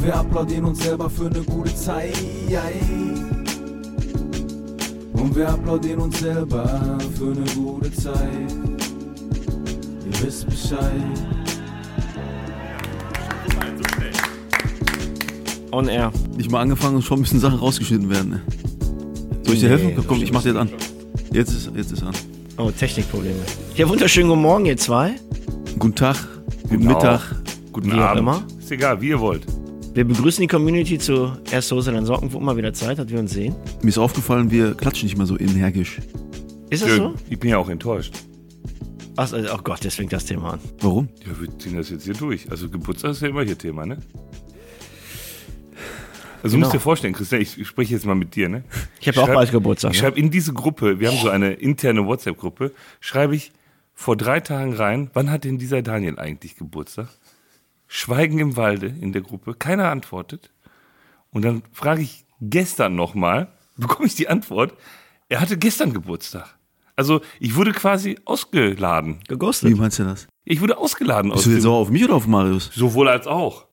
Und wir applaudieren uns selber für eine gute Zeit. Und wir applaudieren uns selber für eine gute Zeit. Ihr wisst Bescheid. On air. Nicht mal angefangen und schon müssen Sachen rausgeschnitten werden. Ne? Soll ich dir Nee, helfen? Komm, ich mach dir jetzt an. Jetzt ist, jetzt ist an. Oh, Technikprobleme. Ja, wunderschönen guten Morgen, ihr zwei. Guten Tag, guten Genau. Mittag. Guten Wie auch Abend. immer. Ist egal, wie ihr wollt. Wir begrüßen die Community zu Erst Hose, dann Socken, wo immer wieder Zeit hat, wir uns sehen. Mir ist aufgefallen, wir klatschen nicht mehr so energisch. Ist das Schön. so? Ich bin ja auch enttäuscht. Ach, also, oh Gott, jetzt fängt das Thema an. Warum? Ja, wir ziehen das jetzt hier durch. Also Geburtstag ist ja immer hier Thema, ne? Also du Genau. musst dir vorstellen, Christian, ich spreche jetzt mal mit dir, ne? Ich habe auch bald Geburtstag. Ich Ne? schreibe in diese Gruppe, wir haben so eine interne WhatsApp-Gruppe, schreibe ich vor drei Tagen rein, wann hat denn dieser Daniel eigentlich Geburtstag? Schweigen im Walde in der Gruppe, keiner antwortet. Und dann frage ich gestern nochmal, bekomme ich die Antwort, er hatte gestern Geburtstag. Also ich wurde quasi ausgeladen. Wie Geghostet. meinst du das? Ich wurde ausgeladen Bist aus du jetzt sauer auf mich oder auf Marius? sowohl als auch.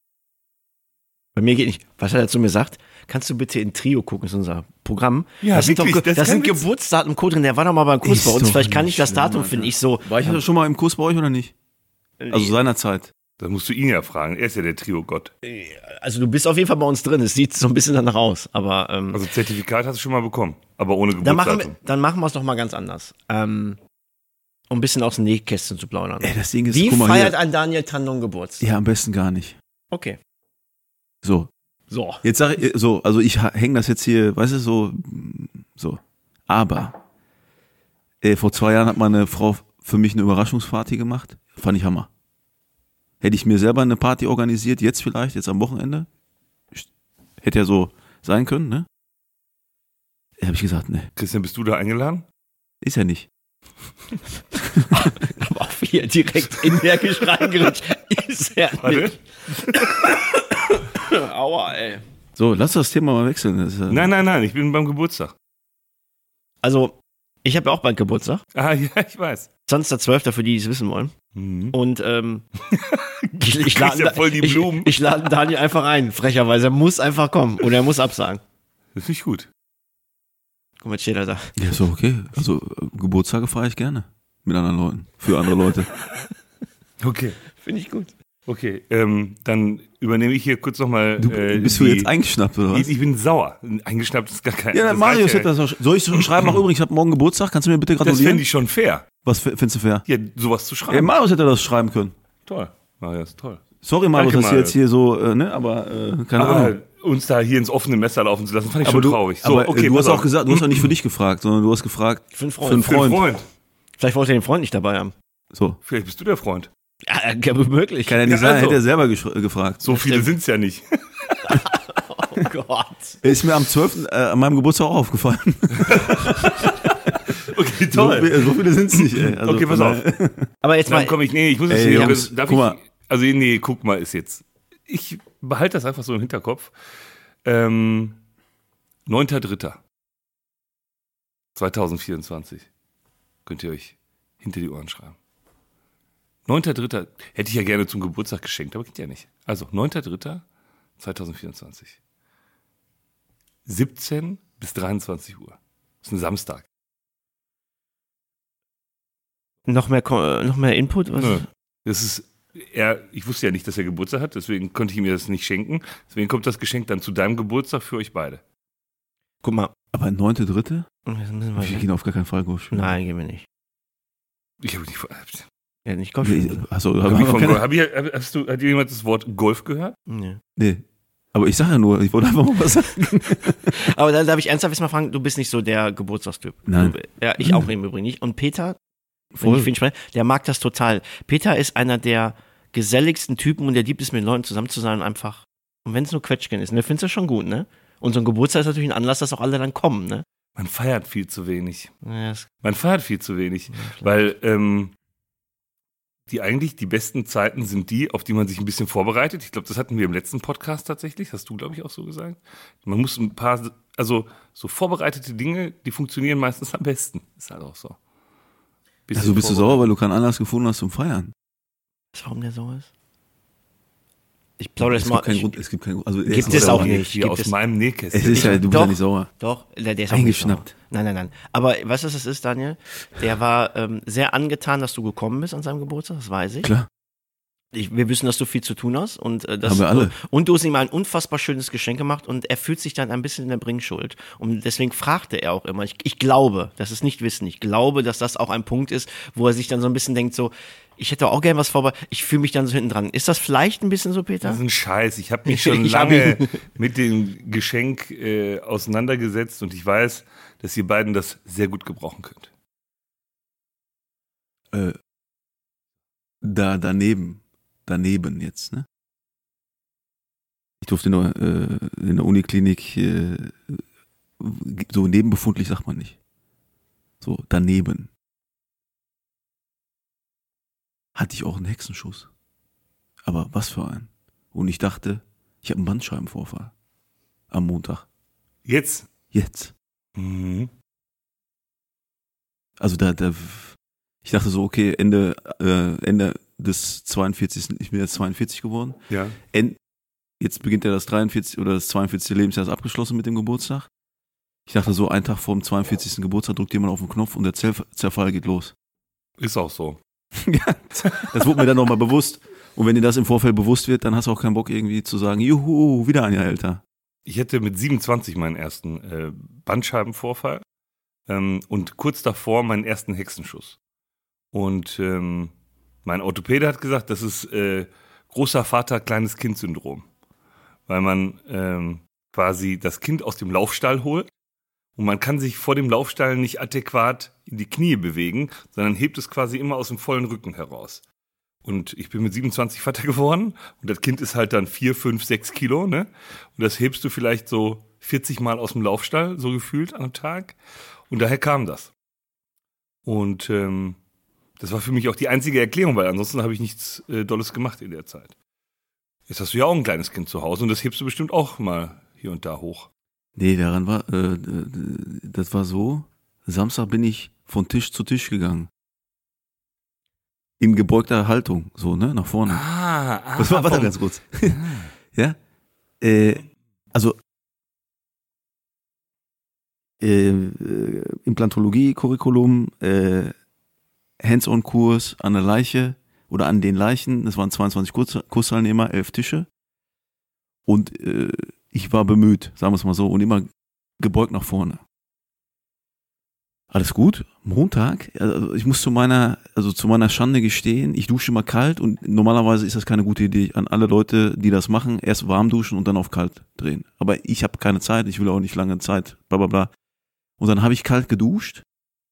Bei mir geht nicht. Was hat er zu mir gesagt? Kannst du bitte in Trio gucken, das ist unser Programm. Ja, das sind, doch, wirklich, das sind Witz. Geburtsdaten Code drin. Der war doch mal beim Kurs Ist bei uns. Vielleicht kann nicht ich das Datum finden. Ich so. War ich schon mal im Kurs bei euch oder nicht? Also seinerzeit. Da musst du ihn ja fragen. Er ist ja der Trio-Gott. Also du bist auf jeden Fall bei uns drin. Es sieht so ein bisschen danach aus. Aber ähm, Also Zertifikat hast du schon mal bekommen, aber ohne dann machen Geburtsdatum. wir, dann machen wir es doch mal ganz anders. Ähm, um ein bisschen aus dem Nähkästchen zu plaudern. Ey, das Ding ist, Wie mal feiert hier. ein Daniel Tandon Geburtstag? Ja, am besten gar nicht. Okay. So, So. jetzt sag ich, so, also ich hänge das jetzt hier, weißt du, so, so. Aber, äh, vor zwei Jahren hat meine Frau für mich eine Überraschungsparty gemacht. Fand ich Hammer. Hätte ich mir selber eine Party organisiert, jetzt vielleicht, jetzt am Wochenende, hätte ja so sein können, ne? Habe ich gesagt, ne, Christian, bist du da eingeladen? ist ja nicht. Aber auch hier direkt energisch reingerutscht. Ist ja Warte. nicht. Aua, ey. So, lass das Thema mal wechseln. Das ist, ja- Nein, nein, nein, ich bin beim Geburtstag. Also, ich habe ja auch bald Geburtstag. Ah, ja, ich weiß. 20.12. für die, die es wissen wollen. Mhm. Und ähm, ich, ich, lade ja voll die ich, Blumen. ich lade Daniel einfach ein, frecherweise. Er muss einfach kommen oder er muss absagen. Das finde ich gut. Guck mal, jetzt steht er da. Ja, ist doch okay. Also, äh, Geburtstage feiere ich gerne. Mit anderen Leuten. Für andere Leute. Okay. Finde ich gut. Okay, ähm, dann übernehme ich hier kurz nochmal. Du, äh, bist du die- jetzt eingeschnappt, oder was? Ich, bin sauer. Eingeschnappt ist gar kein. Ja, das Marius das auch. Soll ich so schreiben? Ach, übrigens, ich habe morgen Geburtstag. Kannst du mir bitte Das gratulieren? fände ich schon fair. Was findest du fair? Ja, sowas zu schreiben. Marius hätte das schreiben können. toll. Marius, toll. Sorry, Marius, Danke, dass du jetzt Marius. hier so, äh, ne, aber äh, keine Aber Ahnung. uns da hier ins offene Messer laufen zu lassen, fand ich Aber schon du, traurig. So, aber, okay, äh, du pass hast auch gesagt, du hast auch nicht für dich gefragt, sondern du hast gefragt Für einen für Freund. einen Für einen Freund. Freund. Vielleicht wollte er den Freund nicht dabei haben. So. Vielleicht bist du der Freund. Ja, ja, möglich. Kann ja nicht Ja, sein, also. hätte er selber äh, gefragt. So viele sind es ja nicht. Oh Gott. Ist mir am 12. Äh, an meinem Geburtstag auch aufgefallen. Okay, So, viel- so viele sind es nicht, ey. Also okay, pass auf. Aber jetzt mal, Dann komme ich, nee, ich muss es Ey, hier, Jungs, darf guck ich, mal. also nee, guck mal, ist jetzt, ich behalte das einfach so im Hinterkopf. Ähm, 9.3.2024 könnt ihr euch hinter die Ohren schreiben. 9.3. hätte ich ja gerne zum Geburtstag geschenkt, aber geht ja nicht. Also 9.3.2024. 17 bis 23 Uhr. Das ist ein Samstag. Noch mehr, noch mehr Input? Was? Nö. Das ist er, ich wusste ja nicht, dass er Geburtstag hat, deswegen konnte ich ihm das nicht schenken. Deswegen kommt das Geschenk dann zu deinem Geburtstag für euch beide. Guck mal. Aber 9.3.? Jetzt müssen wir- Wir gehen auf gar keinen Fall Golf spielen. Nein, gehen wir nicht. Ich habe nicht. Ja, nicht Golf Nee. Achso, Hab hab ich von, keine, hab ich, hast du, hat jemand das Wort Golf gehört? Nee. nee. Aber ich sage ja nur, ich wollte einfach mal was sagen. Aber dann darf ich ernsthaft jetzt mal fragen, du bist nicht so der Geburtstagstyp. Nein. Du, ja, ich auch im Übrigen nicht. Und Peter, Voll. ich ihn der mag das total. Peter ist einer der geselligsten Typen und der liebt es, mit Leuten zusammen zu sein und einfach Und wenn es nur Quetschgen ist, ne, findest du schon gut, ne? Und so ein Geburtstag ist natürlich ein Anlass, dass auch alle dann kommen, ne? Man feiert viel zu wenig. Ja, Man feiert viel zu wenig. Weil ähm, die eigentlich die besten Zeiten sind die, auf die man sich ein bisschen vorbereitet. Ich glaube, das hatten wir im letzten Podcast tatsächlich. Hast du, glaube ich, auch so gesagt. Man muss ein paar, also so vorbereitete Dinge, die funktionieren meistens am besten. Ist halt auch so. Also bist du sauer, weil du keinen Anlass gefunden hast zum Feiern? Weißt du, warum der so ist? Ich plaudere Es das mal. gibt keinen ich- Grund, es gibt keinen Grund. Also Gibt ist es sauer. auch nicht. Gibt aus es- meinem Nähkästchen. Es ist ja, du bist Doch. ja nicht sauer. Doch, der, der ist auch Eingeschnappt. nicht sauer. Nein, nein, nein. Aber weißt du, was es ist, Daniel? Der war ähm, sehr angetan, dass du gekommen bist an seinem Geburtstag, das weiß ich. Klar. Ich wir wissen, dass du viel zu tun hast. Und, äh, das, Haben wir alle. und du hast ihm ein unfassbar schönes Geschenk gemacht und er fühlt sich dann ein bisschen in der Bringschuld. Und deswegen fragte er auch immer. Ich, ich glaube, das ist nicht Wissen, ich glaube, dass das auch ein Punkt ist, wo er sich dann so ein bisschen denkt, so, ich hätte auch gern was vorbereitet, ich fühle mich dann so hinten dran. Ist das vielleicht ein bisschen so, Peter? Das ist ein Scheiß. Ich habe mich schon lange mit dem Geschenk äh, auseinandergesetzt und ich weiß, dass ihr beiden das sehr gut gebrauchen könnt. Äh, da daneben, daneben jetzt, ne? Ich durfte nur äh, in der Uniklinik äh, so nebenbefundlich sagt man nicht. So daneben. Hatte ich auch einen Hexenschuss. Aber was für ein? Und ich dachte, ich habe einen Bandscheibenvorfall. Am Montag. Jetzt. Jetzt. Mhm. Also da, da ich dachte so, okay, Ende, äh, Ende des 42. Ich bin jetzt 42 geworden. Ja. End, jetzt beginnt ja das 43 oder das 42. Lebensjahr ist abgeschlossen mit dem Geburtstag. Ich dachte so, einen Tag vor dem 42. Geburtstag drückt jemand auf den Knopf und der Zerf Zerfall geht los. Ist auch so. Das wurde mir dann nochmal bewusst. Und wenn dir das im Vorfeld bewusst wird, dann hast du auch keinen Bock irgendwie zu sagen, juhu, wieder ein Jahr älter. Ich hatte mit 27 meinen ersten äh, Bandscheibenvorfall ähm, und kurz davor meinen ersten Hexenschuss. Und ähm, mein Orthopäde hat gesagt, das ist äh, großer Vater, kleines Kind-Syndrom. Weil man ähm, quasi das Kind aus dem Laufstall holt und man kann sich vor dem Laufstall nicht adäquat in die Knie bewegen, sondern hebt es quasi immer aus dem vollen Rücken heraus. Und ich bin mit 27 Vater geworden und das Kind ist halt dann 4, 5, 6 Kilo, ne? Und das hebst du vielleicht so 40 Mal aus dem Laufstall, so gefühlt am Tag. Und daher kam das. Und ähm, das war für mich auch die einzige Erklärung, weil ansonsten habe ich nichts äh, Dolles gemacht in der Zeit. Jetzt hast du ja auch ein kleines Kind zu Hause und das hebst du bestimmt auch mal hier und da hoch. Nee, daran war, äh, das war so, Samstag bin ich von Tisch zu Tisch gegangen. In gebeugter Haltung, so, ne, nach vorne. Ah, ah Was war, warte ganz kurz. ja? Äh, also äh, äh, Implantologie-Curriculum, äh, Hands-on-Kurs an der Leiche oder an den Leichen. Das waren 22 Kurs Kursteilnehmer, elf Tische. Und äh, ich war bemüht, sagen wir es mal so, und immer gebeugt nach vorne. Alles gut. Montag, also ich muss zu meiner, also zu meiner Schande gestehen, ich dusche immer kalt und normalerweise ist das keine gute Idee an alle Leute, die das machen, erst warm duschen und dann auf kalt drehen. Aber ich habe keine Zeit, ich will auch nicht lange Zeit, bla bla bla. Und dann habe ich kalt geduscht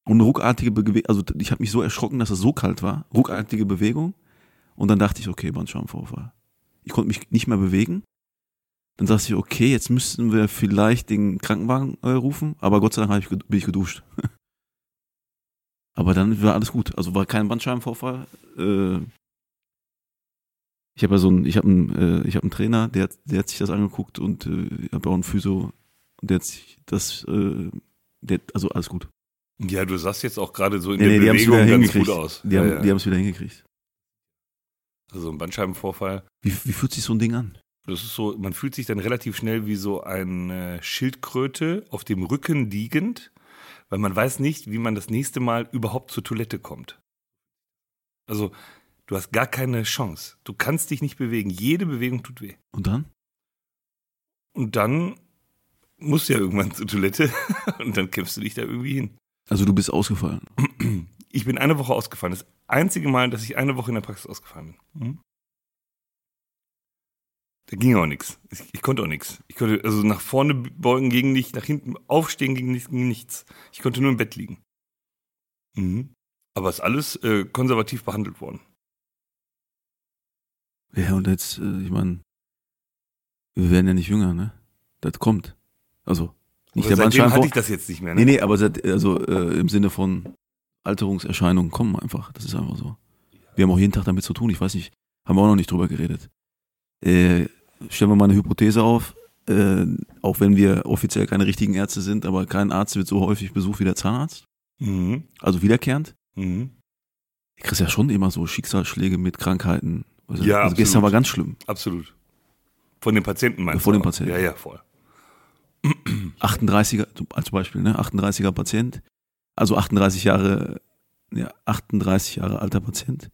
und ruckartige Bewegung, also ich habe mich so erschrocken, dass es so kalt war, ruckartige Bewegung. Und dann dachte ich, okay, Bandscheibenvorfall. Ich konnte mich nicht mehr bewegen. Dann dachte ich, okay, jetzt müssten wir vielleicht den Krankenwagen äh, rufen, aber Gott sei Dank ich, bin ich geduscht. aber dann war alles gut. Also war kein Bandscheibenvorfall. Äh, ich habe ja so einen, ich habe einen, äh, ich habe einen Trainer, der, hat- der hat sich das angeguckt und äh, ich habe auch einen Physio und der hat sich das, äh, der, also alles gut. Ja, du sahst jetzt auch gerade so in Nee, der nee, Bewegung ganz hingekriegt. gut aus. Die Ja, haben ja. haben es wieder hingekriegt. Also ein Bandscheibenvorfall. Wie, wie fühlt sich so ein Ding an? Das ist so, man fühlt sich dann relativ schnell wie so eine Schildkröte auf dem Rücken liegend, weil man weiß nicht, wie man das nächste Mal überhaupt zur Toilette kommt. Also, du hast gar keine Chance. Du kannst dich nicht bewegen. Jede Bewegung tut weh. Und dann? Und dann musst du ja irgendwann zur Toilette und dann kämpfst du dich da irgendwie hin. Also du bist ausgefallen. Ich bin eine Woche ausgefallen. Das einzige Mal, dass ich eine Woche in der Praxis ausgefallen bin. Mhm. Da ging auch nichts. Ich, ich konnte auch nichts. Ich konnte, also nach vorne beugen ging nicht, nach hinten aufstehen ging nichts. Ich konnte nur im Bett liegen. Mhm. Aber ist alles äh, konservativ behandelt worden. Ja, und jetzt, äh, ich meine, Wir werden ja nicht jünger, ne? Das kommt. Also, nicht Aber der seitdem hatte ich das jetzt nicht mehr. Ne? Nee, nee, aber seit, also äh, im Sinne von Alterungserscheinungen kommen einfach. Das ist einfach so. Wir haben auch jeden Tag damit zu tun. Ich weiß nicht, haben wir auch noch nicht drüber geredet. Äh, stellen wir mal eine Hypothese auf. Äh, auch wenn wir offiziell keine richtigen Ärzte sind, aber kein Arzt wird so häufig besucht wie der Zahnarzt. Mhm. Also wiederkehrend. Mhm. Du kriegst ja schon immer so Schicksalsschläge mit Krankheiten. Also, Ja, also gestern war ganz schlimm. Absolut. Von den Patienten meinst Von du den auch? Patienten. Ja, ja, voll. 38er, als Beispiel, ne? 38er Patient. Also 38 Jahre, ja, 38 Jahre alter Patient.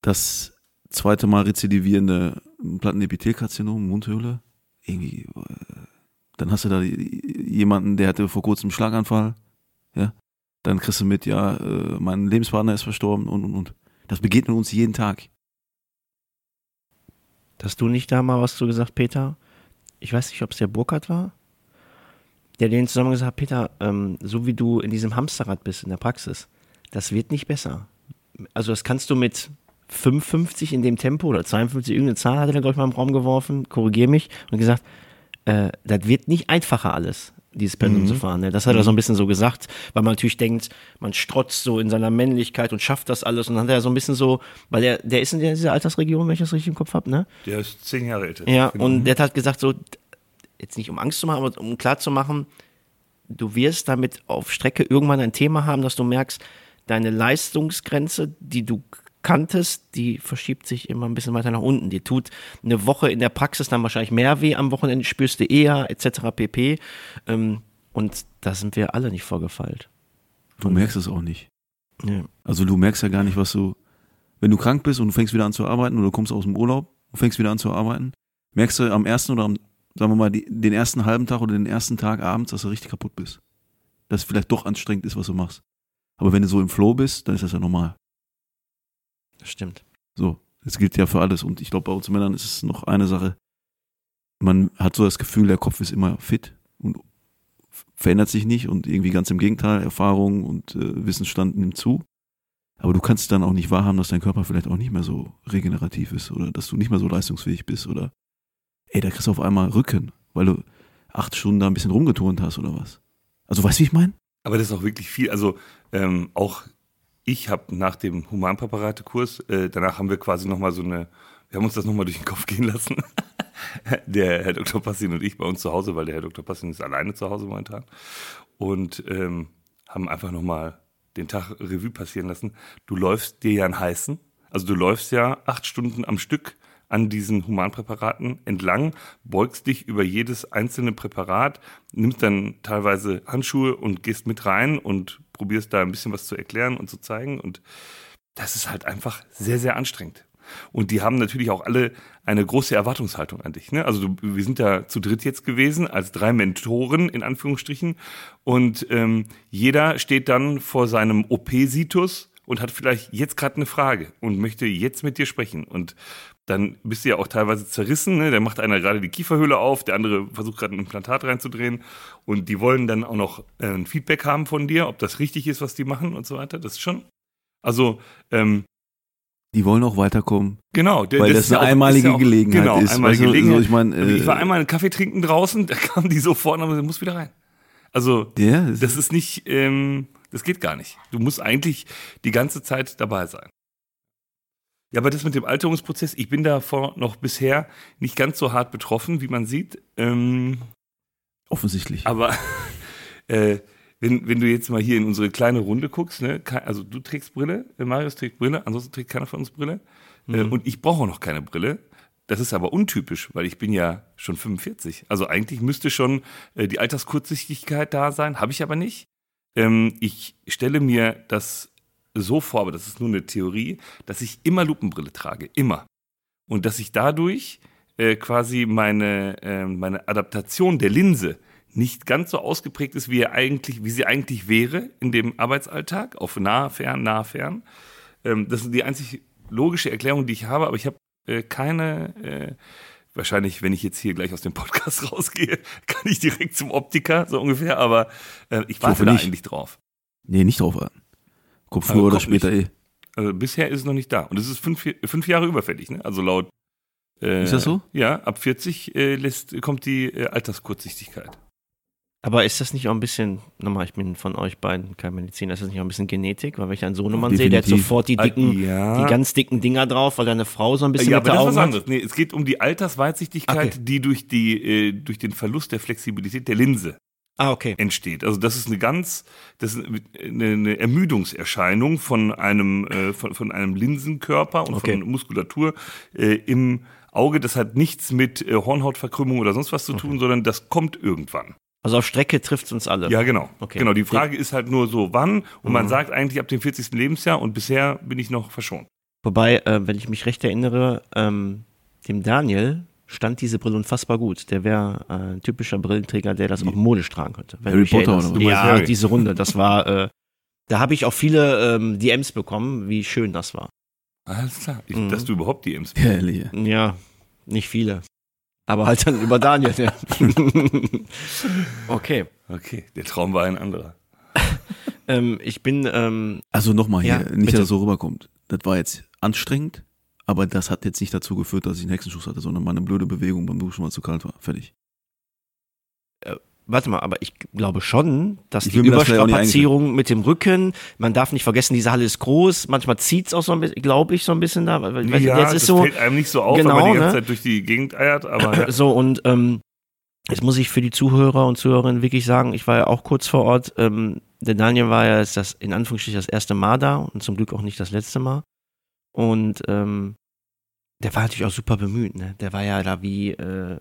Das zweite Mal rezidivierende Plattenepithelkarzinom, Mundhöhle. Irgendwie, äh, dann hast du da jemanden, der hatte vor kurzem einen Schlaganfall. Ja. Dann kriegst du mit, ja, äh, mein Lebenspartner ist verstorben und, und, und. Das begegnet uns jeden Tag. Hast du nicht da mal was zu gesagt, Peter? Ich weiß nicht, ob es der Burkhardt war, der den zusammen gesagt hat, Peter, ähm, so wie du in diesem Hamsterrad bist in der Praxis, das wird nicht besser. Also das kannst du mit 55 in dem Tempo oder 52, irgendeine Zahl hat er, glaube ich, mal im Raum geworfen, korrigier mich, und gesagt, äh, das wird nicht einfacher alles, dieses Pensum zu fahren. Ne? Das hat er so ein bisschen so gesagt, weil man natürlich denkt, man strotzt so in seiner Männlichkeit und schafft das alles. Und dann hat er so ein bisschen so, weil der, der ist in dieser Altersregion, wenn ich das richtig im Kopf habe, ne? Der ist zehn Jahre älter. Ja, Genau. und der hat gesagt, so, jetzt nicht um Angst zu machen, aber um klar zu machen, du wirst damit auf Strecke irgendwann ein Thema haben, dass du merkst, deine Leistungsgrenze, die du kanntest, die verschiebt sich immer ein bisschen weiter nach unten. Die tut eine Woche in der Praxis dann wahrscheinlich mehr weh, am Wochenende spürst du eher, etc. pp. Ähm, und da sind wir alle nicht vorgefeilt. Du merkst es auch nicht. Ja. Also du merkst ja gar nicht, was du, wenn du krank bist und du fängst wieder an zu arbeiten oder du kommst aus dem Urlaub und fängst wieder an zu arbeiten, merkst du am ersten oder am, sagen wir mal, den ersten halben Tag oder den ersten Tag abends, dass du richtig kaputt bist. Dass es vielleicht doch anstrengend ist, was du machst. Aber wenn du so im Flow bist, dann ist das ja normal. Das stimmt. So, das gilt ja für alles. Und ich glaube, bei uns Männern ist es noch eine Sache. Man hat so das Gefühl, der Kopf ist immer fit und verändert sich nicht und irgendwie ganz im Gegenteil, Erfahrung und äh, Wissensstand nimmt zu. Aber du kannst dann auch nicht wahrhaben, dass dein Körper vielleicht auch nicht mehr so regenerativ ist oder dass du nicht mehr so leistungsfähig bist oder ey, da kriegst du auf einmal Rücken, weil du acht Stunden da ein bisschen rumgeturnt hast oder was. Also weißt du, wie ich meine? Aber das ist auch wirklich viel. Also ähm, auch ich habe nach dem Humanpräparate-Kurs, äh, danach haben wir quasi nochmal so eine, wir haben uns das nochmal durch den Kopf gehen lassen. der Herr Dr. Passin und ich bei uns zu Hause, weil der Herr Dr. Passin ist alleine zu Hause momentan. Und ähm, haben einfach nochmal den Tag Revue passieren lassen. Du läufst dir ja einen heißen. Also du läufst ja acht Stunden am Stück an diesen Humanpräparaten entlang, beugst dich über jedes einzelne Präparat, nimmst dann teilweise Handschuhe und gehst mit rein und probierst da ein bisschen was zu erklären und zu zeigen. Und das ist halt einfach sehr, sehr anstrengend. Und die haben natürlich auch alle eine große Erwartungshaltung an dich. Ne? Also du, wir sind da zu dritt jetzt gewesen, als drei Mentoren in Anführungsstrichen. Und ähm, jeder steht dann vor seinem OP-Situs und hat vielleicht jetzt gerade eine Frage und möchte jetzt mit dir sprechen. Und dann bist du ja auch teilweise zerrissen. Ne? Da macht einer gerade die Kieferhöhle auf, der andere versucht gerade ein Implantat reinzudrehen. Und die wollen dann auch noch äh, ein Feedback haben von dir, ob das richtig ist, was die machen und so weiter. Das ist schon. Also, ähm, Die wollen auch weiterkommen. Genau, der, Weil das ist ja eine auch- einmalige ja auch- Gelegenheit genau, ist. Einmalige Weißt du, Gelegenheit. so, ich mein, äh, ich war einmal einen Kaffee trinken draußen, da kamen die sofort und haben gesagt, muss wieder rein. Also, Ja, das ist nicht, ähm, das geht gar nicht. Du musst eigentlich die ganze Zeit dabei sein. Ja, aber das mit dem Alterungsprozess, ich bin davor noch bisher nicht ganz so hart betroffen, wie man sieht. Ähm, offensichtlich. aber äh, wenn, wenn du jetzt mal hier in unsere kleine Runde guckst, ne, also du trägst Brille, äh, Marius trägt Brille, ansonsten trägt keiner von uns Brille. Äh, und ich brauche auch noch keine Brille. Das ist aber untypisch, weil ich bin ja schon 45. Also eigentlich müsste schon äh, die Alterskurzsichtigkeit da sein, habe ich aber nicht. Ähm, ich stelle mir das so vor, aber das ist nur eine Theorie, dass ich immer Lupenbrille trage, immer. Und dass ich dadurch äh, quasi meine, äh, meine Adaptation der Linse nicht ganz so ausgeprägt ist, wie, er eigentlich, wie sie eigentlich wäre in dem Arbeitsalltag, auf nah, fern, nah, fern. Ähm, das ist die einzig logische Erklärung, die ich habe, aber ich habe äh, keine, äh, wahrscheinlich, wenn ich jetzt hier gleich aus dem Podcast rausgehe, kann ich direkt zum Optiker, so ungefähr, aber äh, ich warte da nicht. eigentlich drauf. Nee, nicht drauf warten. Kommt früher Aber oder später nicht. eh. Also bisher ist es noch nicht da. Und es ist fünf, fünf Jahre überfällig, ne? Also laut Äh, Ist das so? Ja, ab 40 äh, lässt, kommt die äh, Alterskurzsichtigkeit. Aber ist das nicht auch ein bisschen, nochmal, ich bin von euch beiden kein Mediziner, ist das nicht auch ein bisschen Genetik? Weil wenn ich einen Sohnemann sehe, der hat sofort die dicken, Ah, ja. die ganz dicken Dinger drauf, weil deine Frau so ein bisschen Ja, mit aber der das ist was Augen anderes. Nee, es geht um die Altersweitsichtigkeit, Okay. die durch, die, äh, durch den Verlust der Flexibilität der Linse Ah, okay. entsteht. Also das ist eine ganz, das ist eine, Ermüdungserscheinung von einem, äh, von, von einem Linsenkörper und Okay. von Muskulatur äh, im Auge. Das hat nichts mit äh, Hornhautverkrümmung oder sonst was zu tun, sondern das kommt irgendwann. Also auf Strecke trifft es uns alle. Ja, genau. Okay. Genau. Die Frage ist halt nur so, wann? Und Mhm. man sagt eigentlich ab dem 40. Lebensjahr und bisher bin ich noch verschont. Wobei, äh, wenn ich mich recht erinnere, ähm, dem Daniel stand diese Brille unfassbar gut. Der wäre äh, ein typischer Brillenträger, der das auch modisch tragen könnte. Wenn Harry Potter oder was? Ja, Harry. diese Runde, das war, äh, da habe ich auch viele ähm, DMs bekommen, wie schön das war. Alles klar. Ich, Mhm. Dass du überhaupt die Ems Herrlich. Ja, nicht viele. Aber halt dann über Daniel. Ja. okay. Okay, der Traum war ein anderer. Ähm, ich bin, ähm, Also nochmal hier, Ja, nicht, bitte. dass es so rüberkommt. Das war jetzt anstrengend, aber das hat jetzt nicht dazu geführt, dass ich einen Hexenschuss hatte, sondern meine blöde Bewegung beim Duschen, weil es zu kalt war. Fertig. warte mal, aber ich glaube schon, dass Ich die mir das Überstrapazierung mit dem Rücken, man darf nicht vergessen, diese Halle ist groß, manchmal zieht's auch so ein bisschen, glaube ich, so ein bisschen da. Weil, ja, jetzt ist das so, fällt einem nicht so auf, Genau, aber die ganze ne? Zeit durch die Gegend eiert. Aber ja. So, und ähm, jetzt muss ich für die Zuhörer und Zuhörerinnen wirklich sagen, ich war ja auch kurz vor Ort. Ähm, der Daniel war ja jetzt das, in Anführungsstrichen das erste Mal da und zum Glück auch nicht das letzte Mal. Und ähm, der war natürlich auch super bemüht, ne? Der war ja da wie, äh,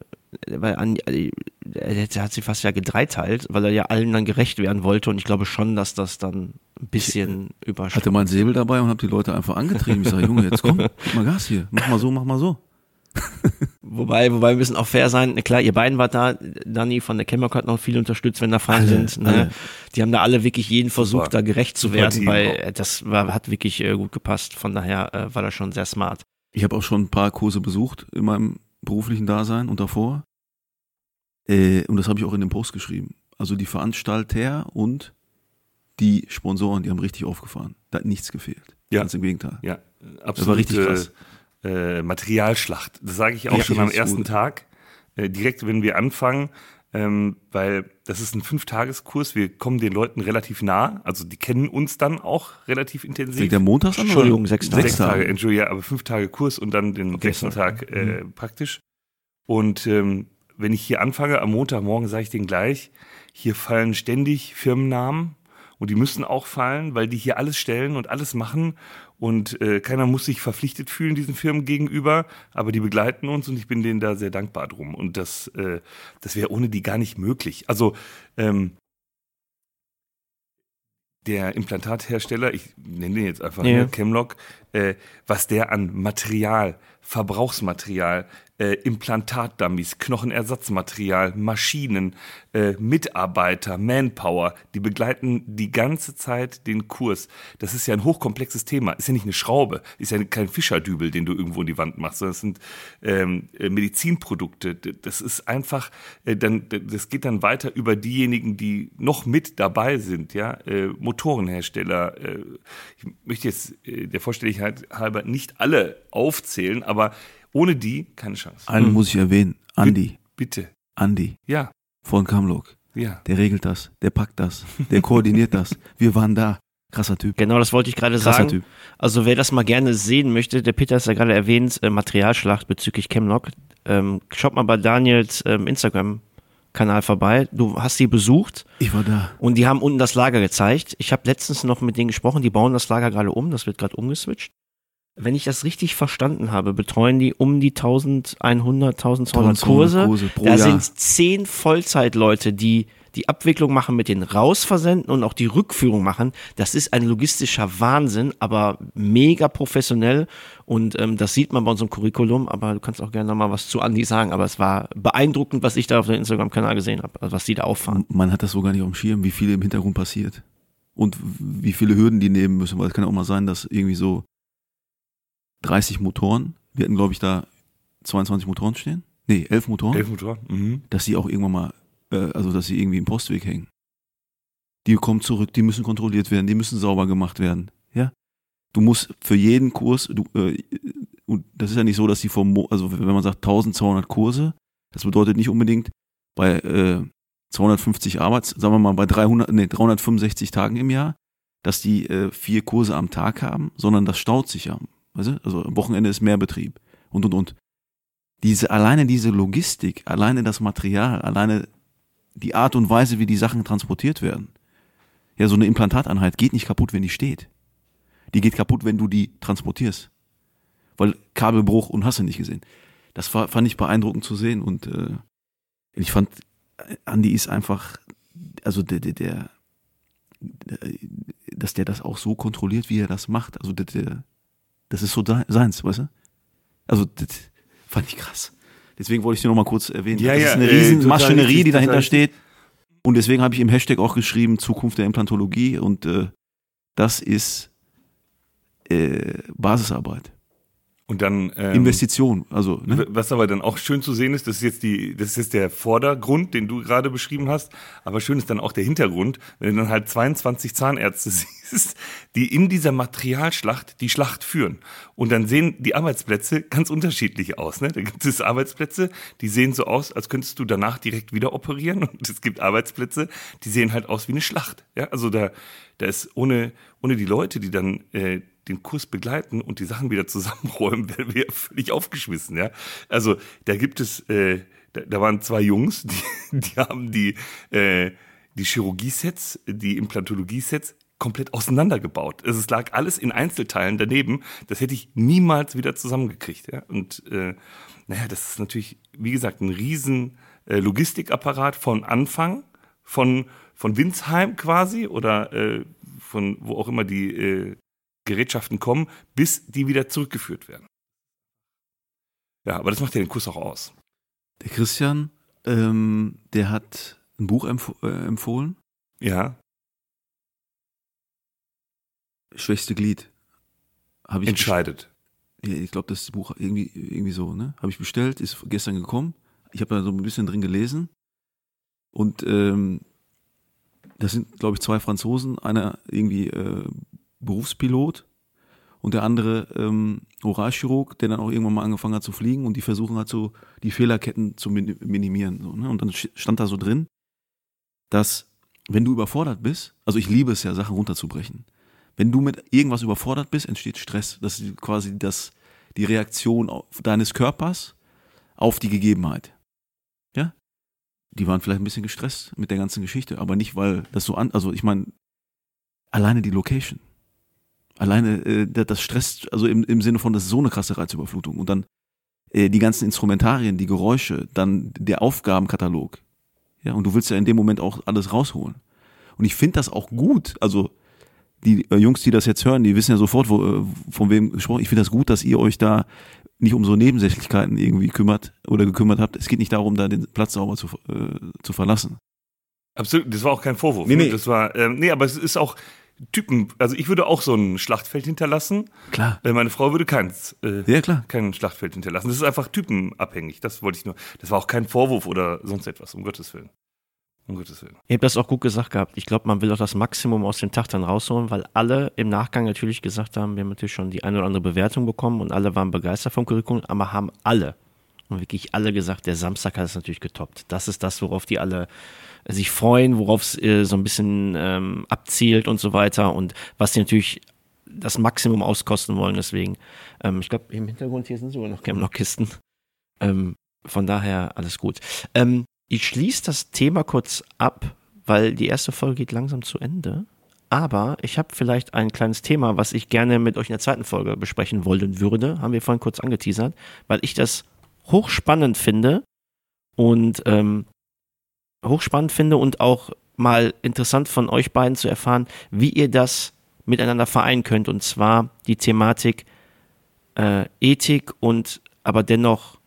der, war an, äh, der, der hat sich fast ja gedreiteilt, weil er ja allen dann gerecht werden wollte und ich glaube schon, dass das dann ein bisschen überschreitet. Hatte meinen Säbel dabei und habe die Leute einfach angetrieben. Ich sage, Junge, jetzt komm, gib mal Gas hier. Mach mal so, mach mal so. Wobei, wobei wir müssen auch fair sein. Klar, ihr beiden wart da. Dani von der Chemok hat noch viel unterstützt, wenn da Fragen sind. Ne? alle. Die haben da alle wirklich jeden versucht, da gerecht zu Super werden, weil äh, das war, hat wirklich äh, gut gepasst. Von daher äh, war das schon sehr smart. Ich habe auch schon ein paar Kurse besucht in meinem beruflichen Dasein und davor. Äh, und das habe ich auch in dem Post geschrieben. Also die Veranstalter und die Sponsoren, die haben richtig aufgefahren. Da hat nichts gefehlt. Ja. Ganz im Gegenteil. Ja, absolut. Das war richtig krass. Äh, Materialschlacht. Das sage ich auch Ja, schon am ersten gut. Tag, äh, direkt wenn wir anfangen, ähm, weil das ist ein Fünftageskurs. Wir kommen den Leuten relativ nah, also die kennen uns dann auch relativ intensiv. Fängt der montags an? Entschuldigung, sechs Tage. Sechs Tage, Entschuldigung, ja, aber fünf Tage Kurs und dann den Okay, sechsten sorry. Tag äh, praktisch. Und ähm, wenn ich hier anfange, am Montagmorgen sage ich denen gleich, hier fallen ständig Firmennamen und die müssen auch fallen, weil die hier alles stellen und alles machen und äh, keiner muss sich verpflichtet fühlen diesen Firmen gegenüber, aber die begleiten uns und ich bin denen da sehr dankbar drum und das, äh, das wäre ohne die gar nicht möglich. Also ähm, der Implantathersteller, ich nenne den jetzt einfach Ja. ne, Chemlock, äh, was der an Material, Verbrauchsmaterial, äh, Implantatdummies, Knochenersatzmaterial, Maschinen, äh, Mitarbeiter, Manpower, die begleiten die ganze Zeit den Kurs. Das ist ja ein hochkomplexes Thema. Ist ja nicht eine Schraube, ist ja kein Fischerdübel, den du irgendwo in die Wand machst, sondern es sind ähm, äh, Medizinprodukte. Das ist einfach, äh, dann, das geht dann weiter über diejenigen, die noch mit dabei sind, ja, äh, Motorenhersteller. Äh, ich möchte jetzt der Vollständigkeit halber nicht alle aufzählen, aber ohne die keine Chance. Einen muss ich erwähnen. Andi. Bitte. Andi Ja, von Kamlok. ja. Der regelt das. Der packt das. Der koordiniert das. Wir waren da. Krasser Typ. Genau, das wollte ich gerade Krasser sagen. Typ. Also wer das mal gerne sehen möchte, der Peter ist ja gerade erwähnt, äh, Materialschlacht bezüglich Chemlock. Ähm, schaut mal bei Daniels ähm, Instagram-Kanal vorbei. Du hast sie besucht. Ich war da. Und die haben unten das Lager gezeigt. Ich habe letztens noch mit denen gesprochen, die bauen das Lager gerade um, das wird gerade umgeswitcht. Wenn ich das richtig verstanden habe, betreuen die um die 1100, 1200 Kurse. Kurse pro da Jahr. sind zehn Vollzeitleute, die die Abwicklung machen mit den Rausversenden und auch die Rückführung machen. Das ist ein logistischer Wahnsinn, aber mega professionell und ähm, das sieht man bei unserem Curriculum, aber du kannst auch gerne noch mal was zu Andi sagen, aber es war beeindruckend, was ich da auf dem Instagram-Kanal gesehen habe, also was die da auffahren. Man hat das so gar nicht auf dem Schirm, wie viel im Hintergrund passiert. Und wie viele Hürden die nehmen müssen, weil es kann ja auch mal sein, dass irgendwie so 30 Motoren, wir hatten glaube ich da 22 Motoren stehen? Nee, 11 Motoren. Elf Motoren. Mhm. dass die auch irgendwann mal, äh, also dass sie irgendwie im Postweg hängen. Die kommen zurück, die müssen kontrolliert werden, die müssen sauber gemacht werden. Ja, du musst für jeden Kurs, du, äh, und das ist ja nicht so, dass die vom, Mo- also wenn man sagt 1200 Kurse, das bedeutet nicht unbedingt bei äh, 250 Arbeits, sagen wir mal bei 300, nee, 365 Tagen im Jahr, dass die äh, vier Kurse am Tag haben, sondern das staut sich ja. Weißt? Also am Wochenende ist mehr Betrieb und und und. Diese, alleine diese Logistik, alleine das Material, alleine die Art und Weise, wie die Sachen transportiert werden. Ja, so eine Implantateinheit geht nicht kaputt, wenn die steht. Die geht kaputt, wenn du die transportierst. Weil Kabelbruch und hast du nicht gesehen. Das war, fand ich beeindruckend zu sehen und äh, ich fand, Andi ist einfach, also der, der, der, dass der das auch so kontrolliert, wie er das macht. Also der, der, das ist so seins, weißt du? Also das fand ich krass. Deswegen wollte ich dir noch mal kurz erwähnen. Ja, das ja, ist eine äh, riesen Maschinerie, richtig, die dahinter steht. Und deswegen habe ich im Hashtag auch geschrieben, Zukunft der Implantologie und äh, das ist äh, Basisarbeit. Und dann ähm, Investition, also ne? Was aber dann auch schön zu sehen ist, das ist jetzt die, das ist jetzt der Vordergrund, den du gerade beschrieben hast. Aber schön ist dann auch der Hintergrund, wenn du dann halt 22 Zahnärzte siehst, die in dieser Materialschlacht die Schlacht führen. Und dann sehen die Arbeitsplätze ganz unterschiedlich aus. Ne? Da gibt es Arbeitsplätze, die sehen so aus, als könntest du danach direkt wieder operieren. Und es gibt Arbeitsplätze, die sehen halt aus wie eine Schlacht. Ja, also da, da ist ohne, ohne die Leute, die dann äh, den Kurs begleiten und die Sachen wieder zusammenräumen, wären wir völlig aufgeschmissen, ja. Also da gibt es, äh, da, da waren zwei Jungs, die, die haben die, äh, die Chirurgie-Sets, die Implantologie-Sets komplett auseinandergebaut. Es lag alles in Einzelteilen daneben. Das hätte ich niemals wieder zusammengekriegt. Ja? Und äh, naja, das ist natürlich, wie gesagt, ein riesen äh, Logistikapparat von Anfang, von, von Winsheim quasi oder äh, von wo auch immer die äh, Gerätschaften kommen, bis die wieder zurückgeführt werden. Ja, aber das macht ja den Kurs auch aus. Der Christian, ähm, der hat ein Buch empf äh, empfohlen, Ja, Schwächste Glied. Habe ich entscheidet. Ja, ich glaube, das Buch irgendwie, irgendwie so, ne? Habe ich bestellt, ist gestern gekommen. Ich habe da so ein bisschen drin gelesen. Und ähm, das sind, glaube ich, zwei Franzosen, einer irgendwie äh, Berufspilot und der andere ähm, Oralchirurg, der dann auch irgendwann mal angefangen hat zu fliegen und die versuchen halt so die Fehlerketten zu min minimieren. So, ne? Und dann stand da so drin, dass wenn du überfordert bist, also ich liebe es ja, Sachen runterzubrechen. Wenn du mit irgendwas überfordert bist, entsteht Stress. Das ist quasi das, die Reaktion auf deines Körpers auf die Gegebenheit. Ja? Die waren vielleicht ein bisschen gestresst mit der ganzen Geschichte, aber nicht, weil das so an, also ich meine, alleine die Location. Alleine äh, das stresst, also im, im Sinne von, das ist so eine krasse Reizüberflutung. Und dann äh, die ganzen Instrumentarien, die Geräusche, dann der Aufgabenkatalog. Ja, und du willst ja in dem Moment auch alles rausholen. Und ich finde das auch gut. Also die äh, Jungs, die das jetzt hören, die wissen ja sofort, wo, äh, von wem gesprochen. Ich finde das gut, dass ihr euch da nicht um so Nebensächlichkeiten irgendwie kümmert oder gekümmert habt. Es geht nicht darum, da den Platz sauber zu, äh, zu verlassen. Absolut, das war auch kein Vorwurf. Nee, ne? nee. Das war, ähm, nee, aber es ist auch Typen, also ich würde auch so ein Schlachtfeld hinterlassen. Klar. Äh, meine Frau würde keins, äh, Ja, klar. kein Schlachtfeld hinterlassen. Das ist einfach typenabhängig. Das wollte ich nur. Das war auch kein Vorwurf oder sonst etwas, um Gottes Willen. Um Gottes Willen. Ihr habt das auch gut gesagt gehabt. Ich glaube, man will auch das Maximum aus dem Tag dann rausholen, weil alle im Nachgang natürlich gesagt haben, wir haben natürlich schon die eine oder andere Bewertung bekommen und alle waren begeistert vom Curriculum, aber haben alle und wirklich alle gesagt, der Samstag hat es natürlich getoppt. Das ist das, worauf die alle sich freuen, worauf es äh, so ein bisschen ähm, abzielt und so weiter und was die natürlich das Maximum auskosten wollen. Deswegen, ähm, ich glaube, im Hintergrund hier sind sogar noch, noch Kisten. Ähm, von daher alles gut. Ähm, ich schließe das Thema kurz ab, weil die erste Folge geht langsam zu Ende. Aber ich habe vielleicht ein kleines Thema, was ich gerne mit euch in der zweiten Folge besprechen wollen würde. Haben wir vorhin kurz angeteasert, weil ich das hochspannend finde und ähm, hochspannend finde und auch mal interessant von euch beiden zu erfahren, wie ihr das miteinander vereinen könnt. Und zwar die Thematik äh, Ethik und aber dennoch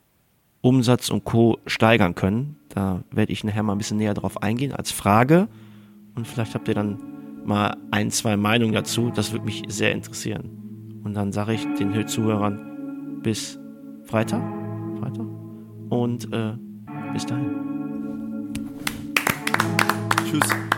Umsatz und Co. steigern können. Da werde ich nachher mal ein bisschen näher drauf eingehen als Frage. Und vielleicht habt ihr dann mal ein, zwei Meinungen dazu. Das würde mich sehr interessieren. Und dann sage ich den Zuhörern bis Freitag. Freitag. Und äh, bis dahin. Tschüss.